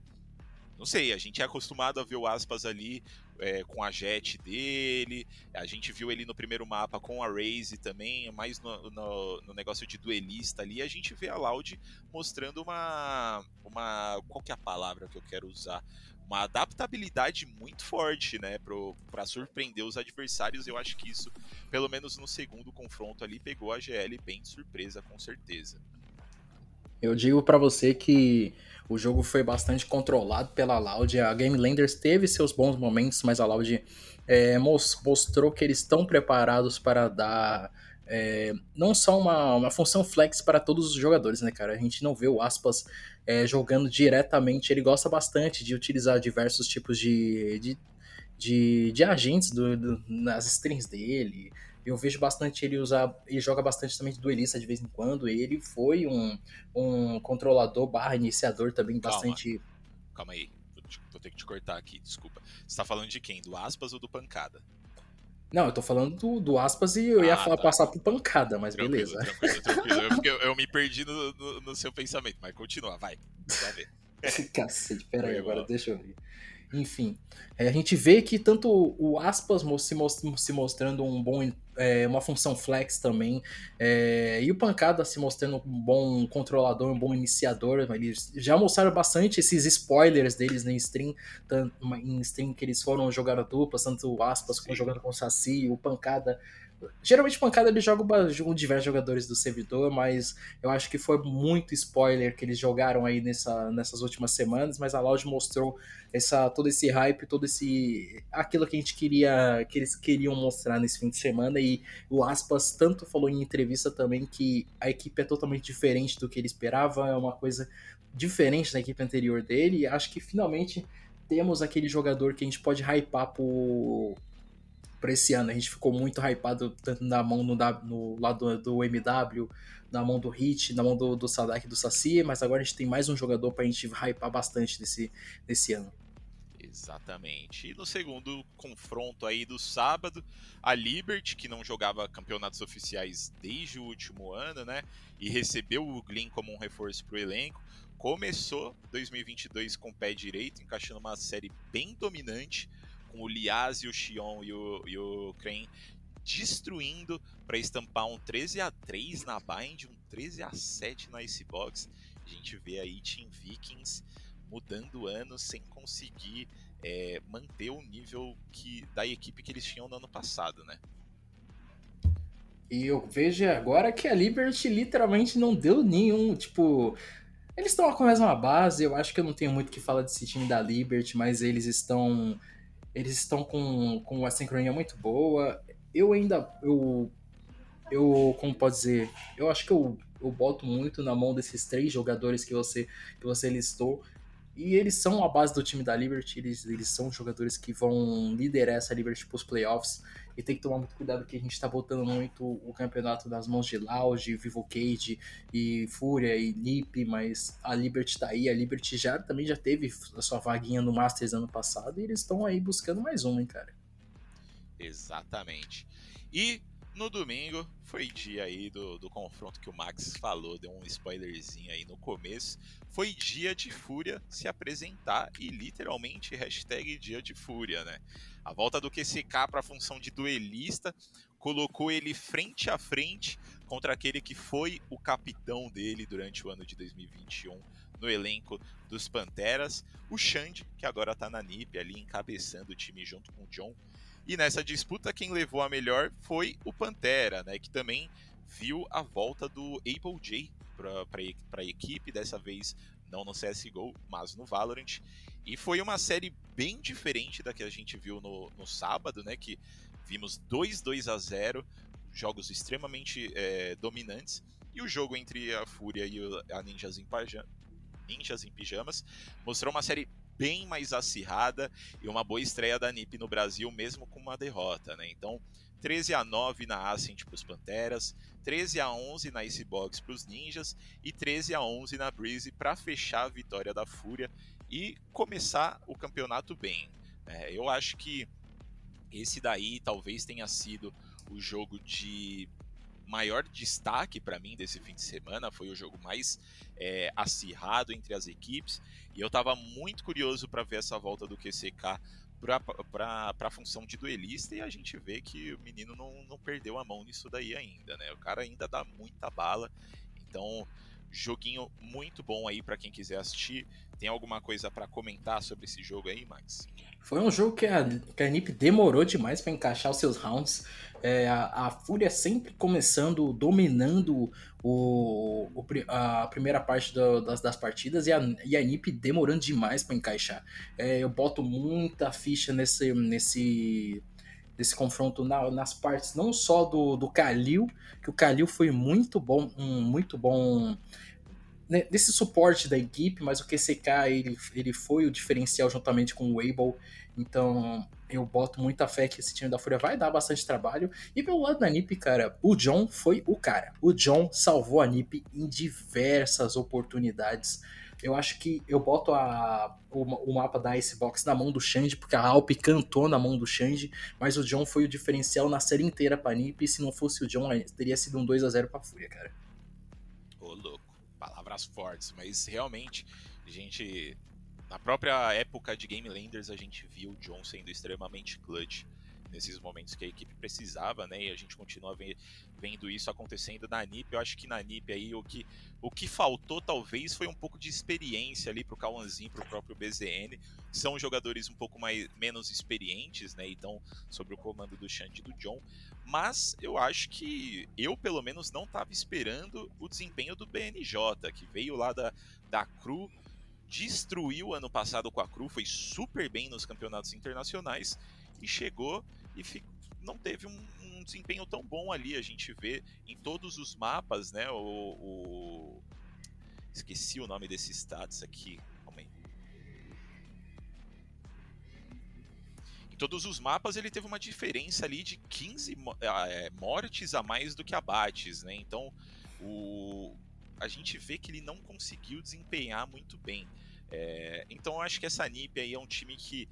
[SPEAKER 1] não sei, a gente é acostumado a ver o Aspas ali é, com a jet dele, a gente viu ele no primeiro mapa com a Raze também, mais no, no, no, negócio de duelista ali, a gente vê a Loud mostrando uma, uma. Qual que é a palavra que eu quero usar? Uma adaptabilidade muito forte, né, para surpreender os adversários. Eu acho que isso, pelo menos no segundo confronto ali, pegou a GL bem de surpresa, com certeza.
[SPEAKER 2] Eu digo para você que o jogo foi bastante controlado pela Loud. A Game Landers teve seus bons momentos, mas a Loud é, mostrou que eles estão preparados para dar é, não só uma, uma função flex para todos os jogadores, né, cara? A gente não vê o Aspas é, jogando diretamente. Ele gosta bastante de utilizar diversos tipos de, de, de, de agentes do, do, nas strings dele. Eu vejo bastante ele usar. Ele joga bastante também de duelista de vez em quando. Ele foi um, um controlador barra iniciador também Calma. bastante.
[SPEAKER 1] Calma aí. Vou ter que te cortar aqui, desculpa. Você tá falando de quem? Do Aspas ou do Pancada?
[SPEAKER 2] Não, eu tô falando do, do Aspas e eu ah, ia falar, tá. passar por pancada, mas tranquilo, beleza.
[SPEAKER 1] Tranquilo, tranquilo. Eu, eu, me perdi no, no, no, seu pensamento, mas continua, vai. Vai ver.
[SPEAKER 2] Cacete, peraí, agora deixa eu ver. Enfim, é, a gente vê que tanto o Aspas se mostrando um bom é, uma função flex também. É, e o Pancada se mostrando um bom controlador, um bom iniciador. Eles já mostraram bastante esses spoilers deles na stream, tanto, em stream que eles foram jogar a dupla, tanto o Aspas como jogando com o Saci, o Pancada Geralmente pancada ele joga com diversos jogadores do servidor, mas eu acho que foi muito spoiler que eles jogaram aí nessa, nessas últimas semanas, mas a Loud mostrou essa, todo esse hype, todo esse. aquilo que a gente queria. que eles queriam mostrar nesse fim de semana. E o Aspas tanto falou em entrevista também que a equipe é totalmente diferente do que ele esperava, é uma coisa diferente da equipe anterior dele. E acho que finalmente temos aquele jogador que a gente pode hypar por para esse ano. A gente ficou muito hypado tanto na mão no, no lado do MW, na mão do Hit, na mão do, do Sadak e do Saci, mas agora a gente tem mais um jogador para a gente hypar bastante nesse, nesse ano.
[SPEAKER 1] Exatamente. E no segundo confronto aí do sábado, a Liberty, que não jogava campeonatos oficiais desde o último ano, né? E recebeu o Glyn como um reforço para o elenco. Começou 2022 com o pé direito, encaixando uma série bem dominante, com o Liaz e o Xion e o, e o Crane destruindo para estampar um 13 a 3 na Bind, um 13 a 7 na Icebox. A gente vê aí Team Vikings mudando anos sem conseguir é, manter o nível que da equipe que eles tinham no ano passado, né?
[SPEAKER 2] E eu vejo agora que a Liberty literalmente não deu nenhum, tipo, eles estão com a mesma base, eu acho que eu não tenho muito o que falar desse time da Liberty, mas eles estão eles estão com, com uma sincronia muito boa. Eu ainda. Eu, eu. Como pode dizer? Eu acho que eu, eu boto muito na mão desses três jogadores que você, que você listou. E eles são a base do time da Liberty, eles, eles são jogadores que vão liderar essa Liberty para os playoffs. E tem que tomar muito cuidado que a gente está botando muito o campeonato nas mãos de Loud, Vivo Cage e Fúria e Nip, mas a Liberty está aí. A Liberty já também já teve a sua vaguinha no Masters ano passado e eles estão aí buscando mais um, hein, cara.
[SPEAKER 1] Exatamente. E no domingo foi dia aí do, do confronto que o Max falou, deu um spoilerzinho aí no começo. Foi dia de Fúria se apresentar e literalmente hashtag dia de Fúria, né? A volta do QCK para a função de duelista colocou ele frente a frente contra aquele que foi o capitão dele durante o ano de 2021 no elenco dos Panteras, o Xande, que agora está na NiP ali encabeçando o time junto com o John e nessa disputa, quem levou a melhor foi o Pantera, né, que também viu a volta do Apple J para a equipe, dessa vez não no CSGO, mas no Valorant. E foi uma série bem diferente da que a gente viu no, no sábado, né, que vimos 2 2 a 0 jogos extremamente é, dominantes, e o jogo entre a Fúria e a Ninjas em, Ninjas em Pijamas mostrou uma série bem mais acirrada e uma boa estreia da NiP no Brasil, mesmo com uma derrota, né? Então, 13 a 9 na Ascent para os Panteras, 13 a 11 na Icebox para os Ninjas e 13 a 11 na Breeze para fechar a vitória da Fúria e começar o campeonato bem. É, eu acho que esse daí talvez tenha sido o jogo de maior destaque para mim desse fim de semana, foi o jogo mais é, acirrado entre as equipes, e eu estava muito curioso para ver essa volta do QCK para a função de duelista, e a gente vê que o menino não, não perdeu a mão nisso daí ainda, né? O cara ainda dá muita bala, então joguinho muito bom aí para quem quiser assistir. Tem alguma coisa para comentar sobre esse jogo aí, Max?
[SPEAKER 2] Foi um jogo que a, que a NiP demorou demais para encaixar os seus rounds. É, a, a, Fúria sempre começando, dominando o, o a primeira parte do, das, das, partidas e a, e a NiP demorando demais para encaixar. É, eu boto muita ficha nesse, nesse, nesse confronto na, nas partes não só do, do Kalil, que o Kalil foi muito bom, um muito bom né, desse suporte da equipe, mas o QCK ele, ele foi o diferencial juntamente com o Able. Então eu boto muita fé que esse time da Fúria vai dar bastante trabalho. E pelo lado da NiP, cara, o John foi o cara. O John salvou a NiP em diversas oportunidades. Eu acho que eu boto a, o, o, mapa da Icebox na mão do Xande, porque a Alp cantou na mão do Xande, mas o John foi o diferencial na série inteira pra NiP, e se não fosse o John, teria sido um 2 a 0 pra Fúria, cara.
[SPEAKER 1] Ô, louco palavras fortes, mas realmente a gente na própria época de Game Landers a gente viu o John sendo extremamente clutch. Nesses momentos que a equipe precisava, né? E a gente continua vendo isso acontecendo na NIP. Eu acho que na NIP aí o que, o que faltou talvez foi um pouco de experiência ali pro Cauãzinho, pro próprio BZN. São jogadores um pouco mais menos experientes, né? Então, sobre o comando do Xande e do John. Mas eu acho que eu, pelo menos, não estava esperando o desempenho do BNJ, que veio lá da, da CRU, destruiu ano passado com a CRU, foi super bem nos campeonatos internacionais e chegou e ficou, não teve um, um, desempenho tão bom ali. A gente vê em todos os mapas, né? O, o... esqueci o nome desse status aqui. Calma aí. Em todos os mapas ele teve uma diferença ali de 15 é, mortes a mais do que abates, né? Então o a gente vê que ele não conseguiu desempenhar muito bem. É, então eu acho que essa NiP aí é um time que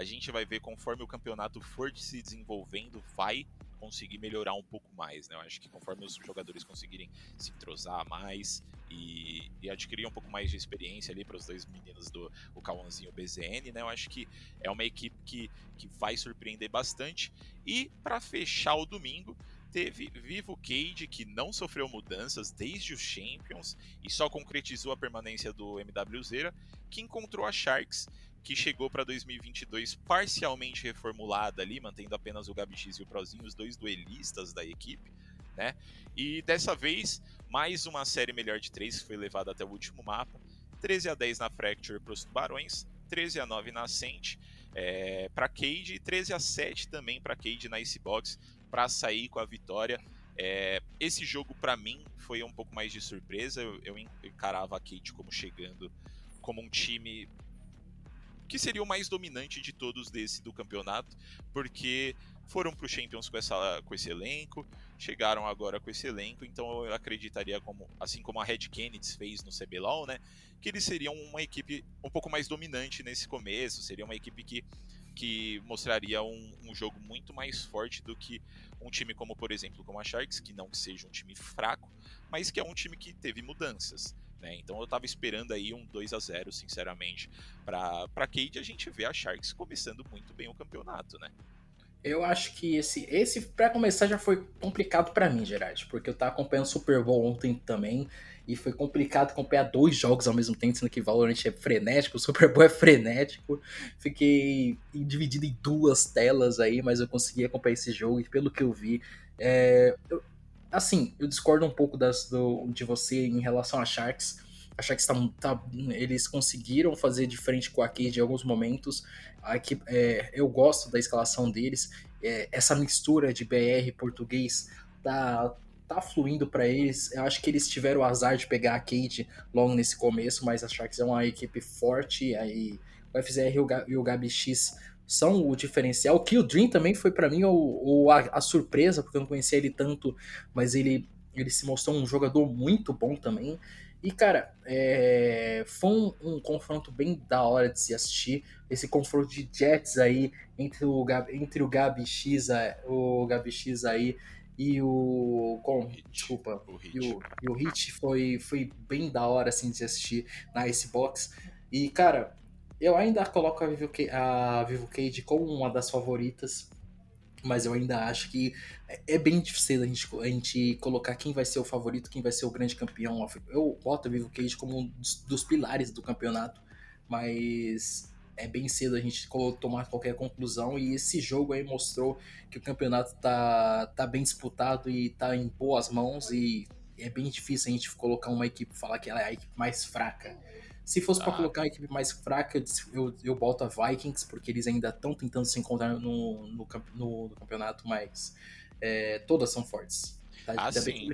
[SPEAKER 1] a gente vai ver conforme o campeonato for se desenvolvendo, vai conseguir melhorar um pouco mais, né? Eu acho que conforme os jogadores conseguirem se entrosar mais e, e adquirir um pouco mais de experiência ali para os dois meninos do o Cauãzinho BZN, né? Eu acho que é uma equipe que, que vai surpreender bastante. E para fechar o domingo, teve Vivo Cage, que não sofreu mudanças desde os Champions e só concretizou a permanência do MWZera, que encontrou a Sharks, que chegou para 2022 parcialmente reformulada ali, mantendo apenas o Gabi X e o Prozinho, os dois duelistas da equipe, né? E dessa vez, mais uma série melhor de três que foi levada até o último mapa. 13 a 10 na Fracture para os Tubarões, 13 a 9 na Ascent é, para Cade e 13 a 7 também para Cade na Icebox para sair com a vitória. É, esse jogo para mim foi um pouco mais de surpresa. Eu, eu encarava a Cade como chegando como um time que seria o mais dominante de todos desse do campeonato, porque foram para o Champions com, essa, com esse elenco, chegaram agora com esse elenco, então eu acreditaria, como, assim como a Red Kennedy fez no CBLOL, né, que eles seriam uma equipe um pouco mais dominante nesse começo, seria uma equipe que, que mostraria um, um jogo muito mais forte do que um time como, por exemplo, como a Sharks, que não que seja um time fraco, mas que é um time que teve mudanças. Né? Então eu estava esperando aí um 2 a 0 sinceramente, para Cade a gente ver a Sharks começando muito bem o campeonato, né?
[SPEAKER 2] Eu acho que esse, esse para começar já foi complicado para mim, Gerard, porque eu tava acompanhando o Super Bowl ontem também e foi complicado acompanhar dois jogos ao mesmo tempo, sendo que Valorant é frenético, o Super Bowl é frenético. Fiquei dividido em duas telas aí, mas eu consegui acompanhar esse jogo e pelo que eu vi, é, eu, assim, eu discordo um pouco das, do, de você em relação a Sharks. A Sharks tá, tá, eles conseguiram fazer de frente com a Cade em alguns momentos. A equipe, é, eu gosto da escalação deles. É, essa mistura de BR português tá, tá fluindo para eles. Eu acho que eles tiveram o azar de pegar a Cade logo nesse começo, mas a Sharks é uma equipe forte. Aí o FZR e o Gabi X são o diferencial. O Kill Dream também foi para mim o, o a, a, surpresa, porque eu não conhecia ele tanto, mas ele, ele se mostrou um jogador muito bom também. E, cara, é, foi um, um, confronto bem da hora de se assistir. Esse confronto de Jets aí entre o, entre o Gabi X, o Gabi X aí e o. Com, desculpa. O e, o, e o Hit foi, foi bem da hora assim, de se assistir na Icebox. E, cara, eu ainda coloco a Vivo, a Vivo Cage como uma das favoritas, mas eu ainda acho que é bem difícil a gente, a gente colocar quem vai ser o favorito, quem vai ser o grande campeão. Eu boto a Vivo Cage como um dos, dos pilares do campeonato, mas é bem cedo a gente tomar qualquer conclusão e esse jogo aí mostrou que o campeonato tá, tá bem disputado e tá em boas mãos e é bem difícil a gente colocar uma equipe falar que ela é a equipe mais fraca. Se fosse ah. para colocar a equipe mais fraca, eu, eu boto a Vikings, porque eles ainda estão tentando se encontrar no, no, no, no campeonato, mas é, todas são fortes.
[SPEAKER 1] Tá, ah, tá sim.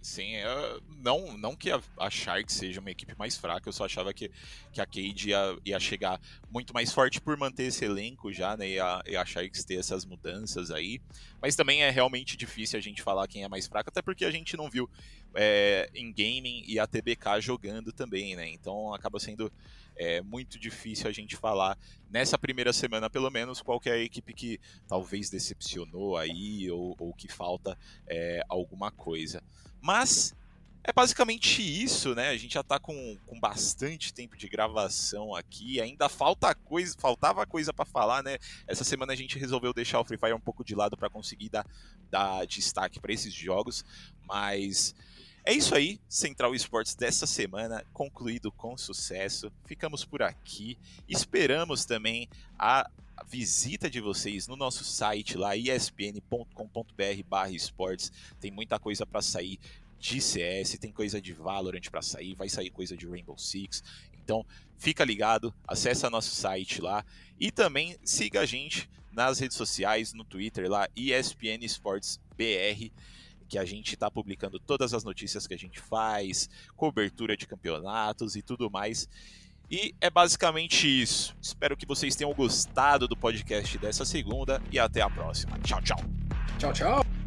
[SPEAKER 1] Sim, eu, não, não que a, a Sharks seja uma equipe mais fraca, eu só achava que, que a Cade ia, ia chegar muito mais forte por manter esse elenco já, né? E a, e a Sharks ter essas mudanças aí. Mas também é realmente difícil a gente falar quem é mais fraco, até porque a gente não viu é, em gaming e a TBK jogando também, né? Então acaba sendo é muito difícil a gente falar nessa primeira semana, pelo menos, qual é a equipe que talvez decepcionou aí ou, ou que falta é, alguma coisa. Mas É basicamente isso, né? A gente já tá com, com bastante tempo de gravação aqui. Ainda falta coisa, faltava coisa para falar, né? Essa semana a gente resolveu deixar o Free Fire um pouco de lado para conseguir dar, dar destaque para esses jogos, mas é isso aí, Central Esportes dessa semana concluído com sucesso. Ficamos por aqui. Esperamos também a visita de vocês no nosso site lá espn.com.br/esportes. Tem muita coisa para sair de CS, tem coisa de Valorant para sair, vai sair coisa de Rainbow Six. Então, fica ligado, acessa nosso site lá e também siga a gente nas redes sociais, no Twitter lá, ESPN Sports BR, que a gente está publicando todas as notícias que a gente faz, cobertura de campeonatos e tudo mais. E é basicamente isso. Espero que vocês tenham gostado do podcast dessa segunda e até a próxima. Tchau, tchau.
[SPEAKER 2] Tchau, tchau.